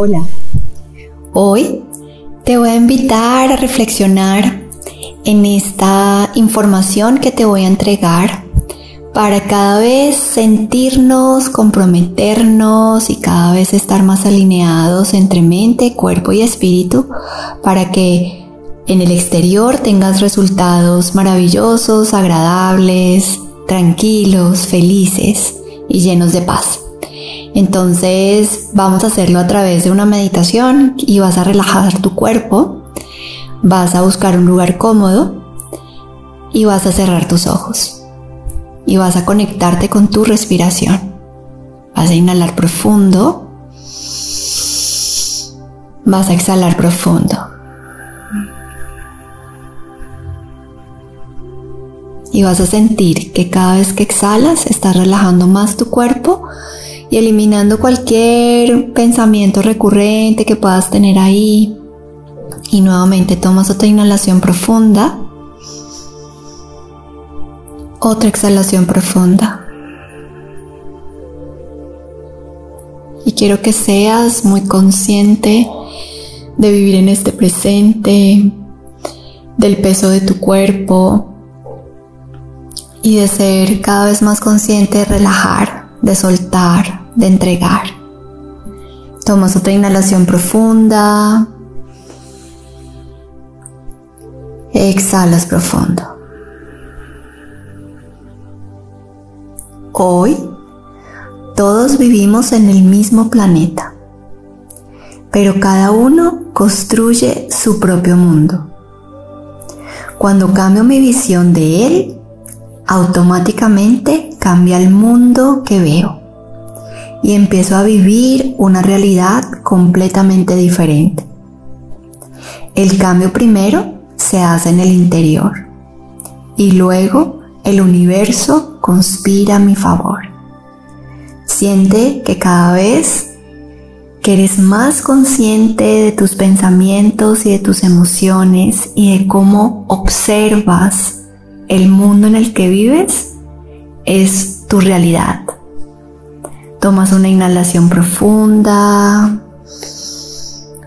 Hola. Hoy te voy a invitar a reflexionar en esta información que te voy a entregar para cada vez sentirnos, comprometernos y cada vez estar más alineados entre mente, cuerpo y espíritu para que en el exterior tengas resultados maravillosos, agradables, tranquilos, felices y llenos de paz. Entonces vamos a hacerlo a través de una meditación y vas a relajar tu cuerpo, vas a buscar un lugar cómodo y vas a cerrar tus ojos y vas a conectarte con tu respiración. Vas a inhalar profundo, vas a exhalar profundo. y vas a sentir que cada vez que exhalas estás relajando más tu cuerpo y eliminando cualquier pensamiento recurrente que puedas tener ahí. Y nuevamente tomas otra inhalación profunda. Otra exhalación profunda. Y quiero que seas muy consciente de vivir en este presente, del peso de tu cuerpo, y de ser cada vez más consciente de relajar, de soltar, de entregar. Tomas otra inhalación profunda. Exhalas profundo. Hoy todos vivimos en el mismo planeta, pero cada uno construye su propio mundo. Cuando cambio mi visión de él, automáticamente cambia el mundo que veo y empiezo a vivir una realidad completamente diferente. El cambio primero se hace en el interior y luego el universo conspira a mi favor. Siente que cada vez que eres más consciente de tus pensamientos y de tus emociones y de cómo observas el mundo en el que vives es tu realidad. Tomas una inhalación profunda,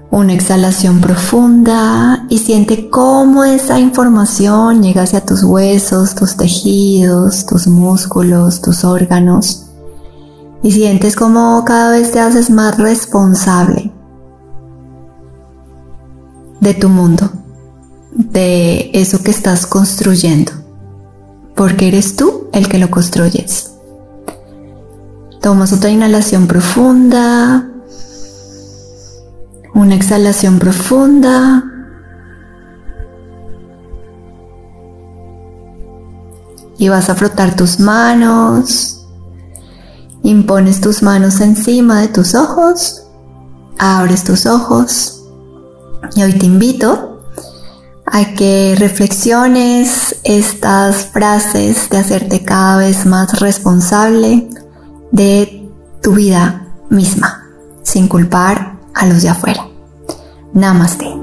una exhalación profunda y siente cómo esa información llega hacia tus huesos, tus tejidos, tus músculos, tus órganos. Y sientes cómo cada vez te haces más responsable de tu mundo, de eso que estás construyendo porque eres tú el que lo construyes. Tomas otra inhalación profunda, una exhalación profunda. Y vas a frotar tus manos. Impones tus manos encima de tus ojos. Abres tus ojos. Y hoy te invito a que reflexiones estas frases de hacerte cada vez más responsable de tu vida misma, sin culpar a los de afuera. Namaste.